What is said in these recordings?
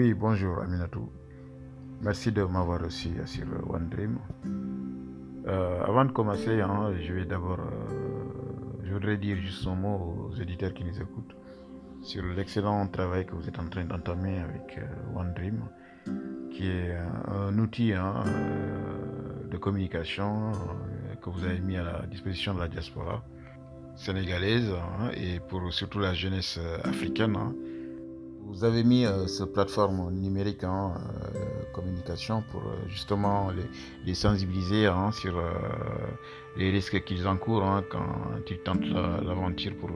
Oui, bonjour Aminatou. Merci de m'avoir reçu sur One Dream. Euh, avant de commencer, hein, je vais d'abord, euh, voudrais dire juste un mot aux éditeurs qui nous écoutent sur l'excellent travail que vous êtes en train d'entamer avec euh, One qui est un outil hein, de communication que vous avez mis à la disposition de la diaspora sénégalaise hein, et pour surtout la jeunesse africaine. Vous avez mis euh, ce plateforme numérique en euh, communication pour euh, justement les, sensibiliser hein, sur les risques qu'ils encourent hein, quand ils tentent l'aventure pour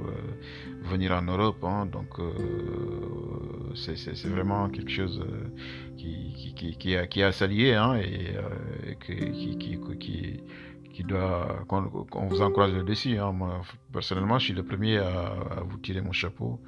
venir en Europe. Hein. donc c'est vraiment quelque chose qui, qui, qui, qui a salué et qui, qui doit qu'on vous encourage dessus. Moi, personnellement, je suis le premier à vous tirer mon chapeau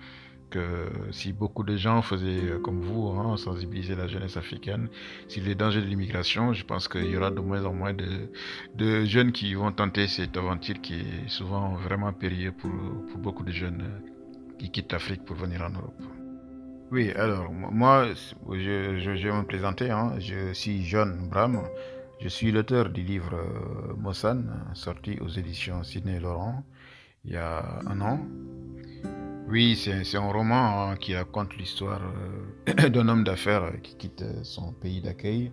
que si beaucoup de gens faisaient euh, comme vous, hein, sensibiliser la jeunesse africaine sur les dangers de l'immigration, je pense qu'il y aura de moins en moins de, jeunes qui vont tenter cette aventure qui est souvent vraiment périlleuse pour, beaucoup de jeunes euh, qui quittent l'Afrique pour venir en Europe. Oui, alors moi, je, vais me présenter. Hein. je suis John Bram. Je suis l'auteur du livre euh, Mossan, sorti aux éditions Sidney Laurent il y a un an. Oui, c'est un roman hein, qui raconte l'histoire euh, d'un homme d'affaires qui quitte son pays d'accueil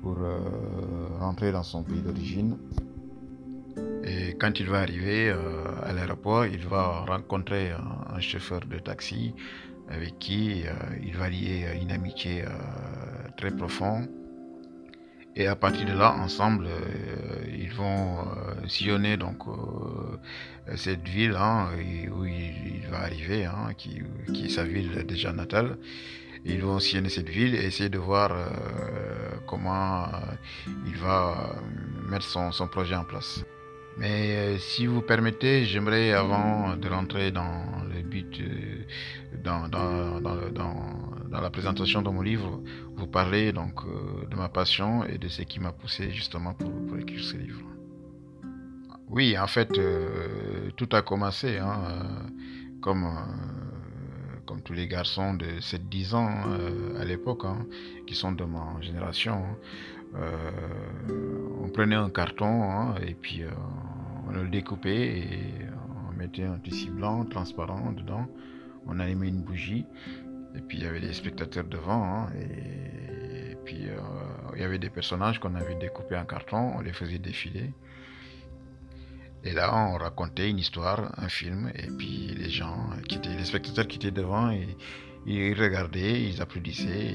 pour euh, rentrer dans son pays d'origine. Et quand il va arriver euh, à l'aéroport, il va rencontrer un, chauffeur de taxi avec qui il va lier une amitié très profonde. Et à partir de là, ensemble, euh, ils vont euh, sillonner donc euh, cette ville hein, où il, va arriver, hein, qui, est sa ville déjà natale. Ils vont sillonner cette ville et essayer de voir comment il va mettre son, projet en place. Mais si vous permettez, j'aimerais, avant de rentrer dans le but, euh, dans, dans, la présentation de mon livre, vous parler donc euh, de ma passion et de ce qui m'a poussé justement pour, écrire ce livre. Oui, en fait, tout a commencé hein, comme, comme tous les garçons de 7-10 ans à l'époque, hein, qui sont de ma génération. Euh, on prenait un carton hein, et puis euh, on le découpait et on mettait un tissu blanc transparent dedans. On allumait une bougie et puis il y avait des spectateurs devant hein, et, puis euh, il y avait des personnages qu'on avait découpés en carton, on les faisait défiler. Et là, on racontait une histoire, un film, et puis les gens, qui étaient, les spectateurs qui étaient devant, ils regardaient, ils applaudissaient.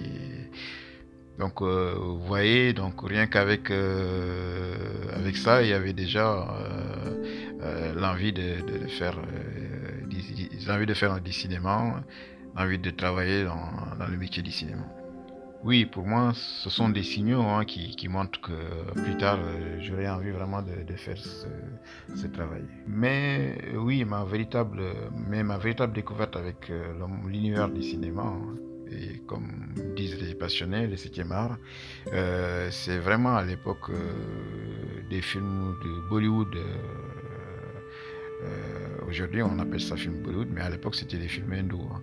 Donc, euh, vous voyez, donc rien qu'avec euh, avec ça, il y avait déjà l'envie de, faire, l'envie de faire l'envie de travailler dans, le métier du cinéma. Oui, pour moi, ce sont des signaux hein, qui, montrent que plus tard, j'aurais envie vraiment de, faire ce, travail. Mais oui, ma véritable, mais ma véritable découverte avec l'univers du cinéma, hein, et comme disent les passionnés, le 7e art, euh, c'est vraiment à l'époque euh, des films de Bollywood. Euh, aujourd'hui, on appelle ça film Bollywood, mais à l'époque, c'était des films hindous. Hein.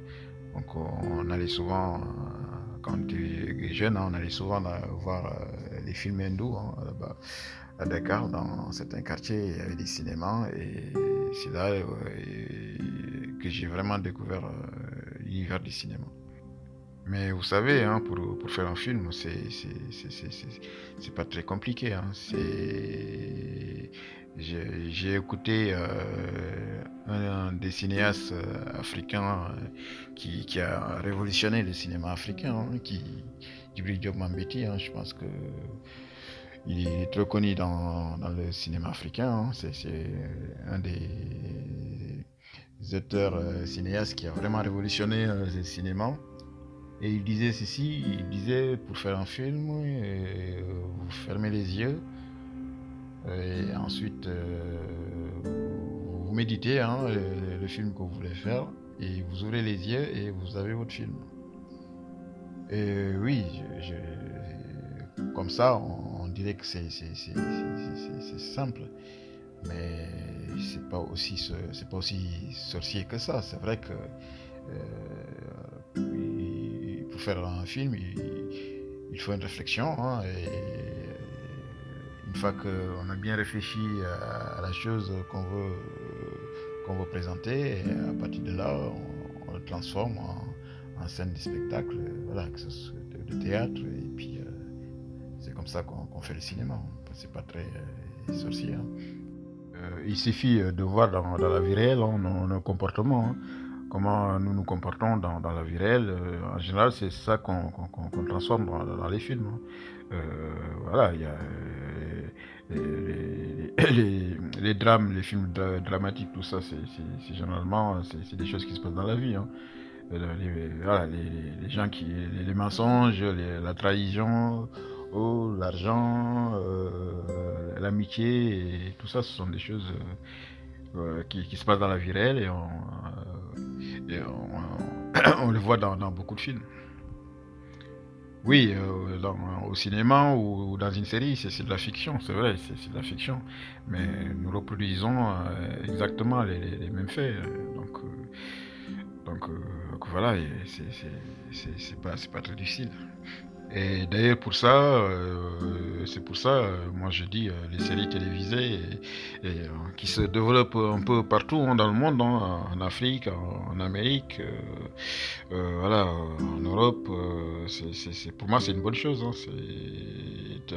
Donc, on, allait souvent, quand on était jeune, hein, on allait souvent voir les films hindous hein, à Dakar, dans certains quartiers, il y avait des cinémas, et c'est là que j'ai vraiment découvert l'univers du cinéma. Mais vous savez, hein, pour, pour, faire un film, c'est pas très compliqué. Hein. J'ai écouté euh, un, des cinéastes euh, africains euh, qui, a révolutionné le cinéma africain, hein, Djibril Diop Mambeti. Hein, je pense que il est très connu dans, le cinéma africain. Hein. C'est un des auteurs cinéastes qui a vraiment révolutionné le cinéma. Et il disait ceci, il disait pour faire un film, vous fermez les yeux et ensuite euh, vous méditez hein, le, film que vous voulez faire et vous ouvrez les yeux et vous avez votre film. Et oui, comme ça, on, dirait que c'est simple, mais c'est pas aussi c'est pas aussi sorcier que ça. C'est vrai que euh, faire un film, il, faut une réflexion. Hein, et une fois qu'on a bien réfléchi à, la chose qu'on veut, qu'on veut présenter, à partir de là, on, le transforme en, scène de spectacle, voilà, que ce soit de, théâtre. Et puis, euh, c'est comme ça qu'on fait le cinéma. C'est pas très euh, sorcier. Hein. Euh, il suffit de voir dans, la vie réelle hein, nos, comportements. Hein comment nous nous comportons dans, la vie réelle. Euh, en général, c'est ça qu'on transforme dans, les films. Hein. Euh, voilà, il y a euh, les, drames, les films dramatiques, tout ça, c'est généralement c'est des choses qui se passent dans la vie. Hein. Les, voilà, les, gens qui, les, mensonges, la trahison, oh, l'argent, l'amitié, et tout ça, ce sont des choses qui, qui, se passent dans la vie réelle et on, on, le voit dans, beaucoup de films. Oui, euh, au cinéma ou, dans une série, c'est de la fiction, c'est vrai, c'est de la fiction. Mais nous reproduisons euh, exactement les, mêmes faits. Donc, euh, donc, voilà, c'est pas, pas très difficile. Et d'ailleurs, pour ça, euh, c'est pour ça, euh, moi je dis, euh, les séries télévisées qui se développent un peu partout hein, dans le monde, hein, en Afrique, en, Amérique, voilà, en Europe, pour moi c'est une bonne chose. Hein,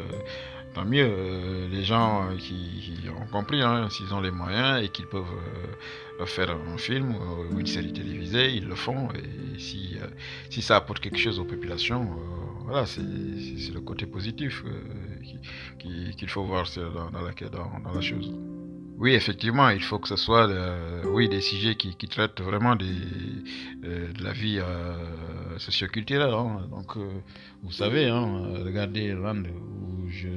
tant mieux, les gens qui, ont compris, s'ils ont les moyens et qu'ils peuvent faire un film ou une série télévisée, ils le font. Et si ça apporte quelque chose aux populations, voilà, c'est le côté positif euh, qu'il faut voir dans, la, chose. Oui, effectivement, il faut que ce soit euh, oui, des sujets qui, traitent vraiment euh, de la vie socioculturelle. Hein. Donc, vous savez, hein, regardez Rand, où je,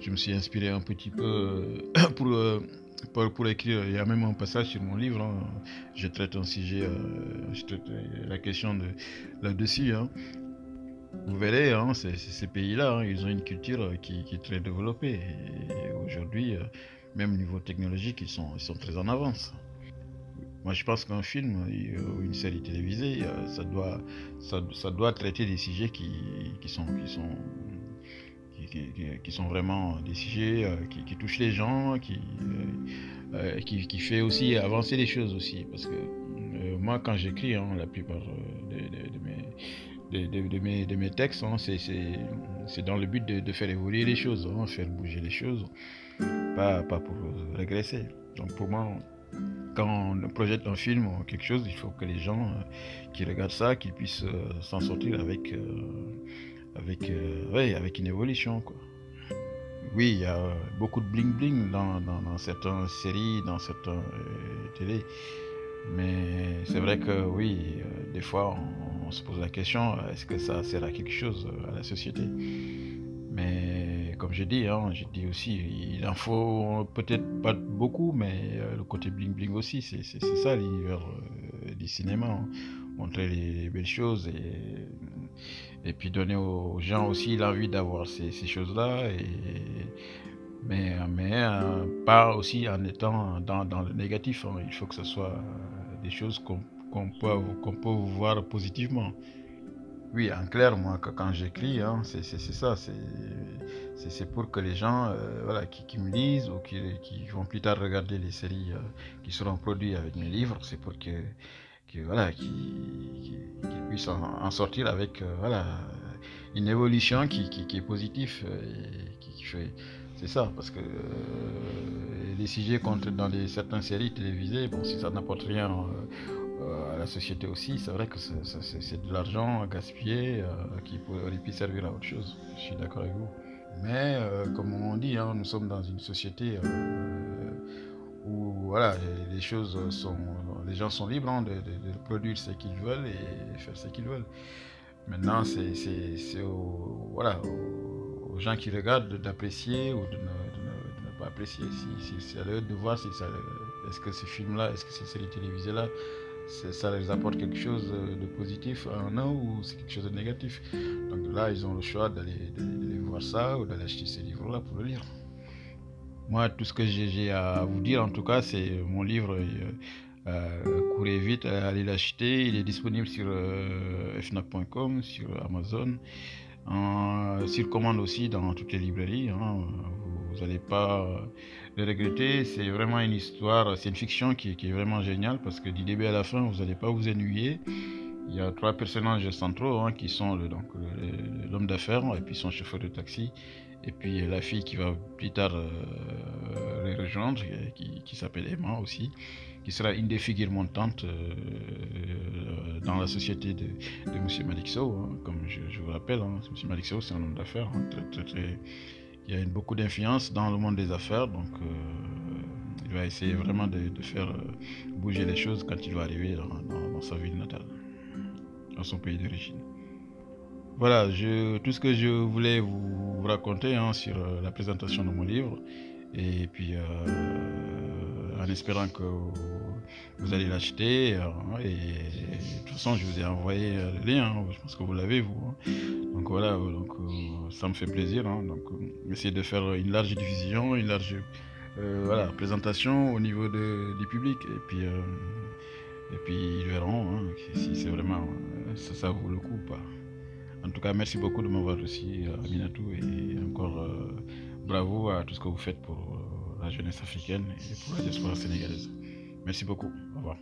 je, me suis inspiré un petit peu pour, pour, écrire. Il y a même un passage sur mon livre. Hein. Je traite un sujet, je traite la question de là-dessus. Vous verrez, hein, ces pays-là, hein, ils ont une culture euh, qui, est très développée. Aujourd'hui, euh, même au niveau technologique, ils sont, très en avance. Moi, je pense qu'un film euh, ou une série télévisée, ça doit, traiter des sujets qui, sont, vraiment des sujets qui, touchent les gens, qui, qui, fait aussi avancer les choses aussi. Parce que moi, quand j'écris, hein, la plupart de, mes de, mes, textes, hein, c'est dans le but de, faire évoluer les choses, hein, faire bouger les choses, pas, pas pour régresser. Donc pour moi, quand on projette un film ou quelque chose, il faut que les gens euh, qui regardent ça, qu'ils puissent euh, s'en sortir avec, euh, avec, avec une évolution. Quoi. Oui, il y a beaucoup de bling-bling dans, dans, dans, certaines séries, dans certaines télé. Mais c'est vrai que oui, des fois, on, on se pose la question, est-ce que ça sert à quelque chose euh, à la société? Mais comme je dis, hein, je dis aussi, il en faut peut-être pas beaucoup, mais euh, le côté bling bling aussi, c'est ça l'univers euh, du cinéma. Hein. Montrer les, belles choses et, et puis donner aux gens aussi l'envie d'avoir ces, choses-là. mais, mais pas aussi en étant dans, dans le négatif. Hein. Il faut que ce soit des choses qu'on qu'on peut, qu'on peut voir positivement. Oui, en clair, moi, quand j'écris, hein, c'est ça. C'est pour que les gens euh, voilà, qui, me lisent ou qui, qui, vont plus tard regarder les séries euh, qui seront produites avec mes livres, c'est pour que, voilà, qu'ils puissent en, sortir avec euh, voilà, une évolution qui, qui est positive qui, fait. C'est ça, parce que les sujets comptent dans les, certaines séries télévisées, bon, si ça n'apporte rien à la société aussi, c'est vrai que c'est de l'argent gaspillé euh, qui pourrait pu servir à autre chose. Je suis d'accord avec vous. Mais euh, comme on dit, hein, nous sommes dans une société où voilà, les, choses sont, les gens sont libres hein, de, produire ce qu'ils veulent et faire ce qu'ils veulent. Maintenant, c'est aux, voilà, aux, gens qui regardent d'apprécier ou de ne, pas apprécier. Si, c'est à eux de voir si est-ce que ce film-là, est-ce que cette série télévisée-là ça les apporte quelque chose de positif eux ou c'est quelque chose de négatif. Donc là, ils ont le choix d'aller voir ça ou d'aller acheter ces livres-là pour le lire. Moi, tout ce que j'ai à vous dire, en tout cas, c'est mon livre courez vite, allez l'acheter. Il est disponible sur fnac.com, sur Amazon, sur commande aussi dans toutes les librairies. Hein. Vous n'allez pas le regretter. C'est vraiment une histoire, c'est une fiction qui, est vraiment géniale parce que du début à la fin, vous n'allez pas vous ennuyer. Il y a trois personnages centraux hein, qui sont l'homme d'affaires et puis son chauffeur de taxi et puis la fille qui va plus tard euh, les rejoindre, qui, s'appelle Emma aussi, qui sera une des figures montantes euh, dans la société de, de M. Malixo, hein, comme je, vous rappelle. Hein, M. Malixo, c'est un homme d'affaires, hein, il y a beaucoup d'influence dans le monde des affaires, donc euh, il va essayer vraiment de, faire bouger les choses quand il va arriver dans sa ville natale, dans son pays d'origine. Voilà, tout ce que je voulais vous raconter hein, sur euh, la présentation de mon livre. Et puis, euh, en espérant que vous allez l'acheter. Hein, et, de toute façon, je vous ai envoyé euh, le lien. Hein, je pense que vous l'avez, vous. Donc voilà, donc, ça me fait plaisir. donc, essayer de faire une large diffusion, une large voilà, présentation au niveau du public. Et puis, et puis ils verront si c'est vraiment ça, ça vaut le coup ou pas. En tout cas, merci beaucoup de m'avoir reçu, Aminatou, et encore euh, bravo à tout ce que vous faites pour euh, la jeunesse africaine et pour la diaspora sénégalaise. Merci beaucoup. Au revoir.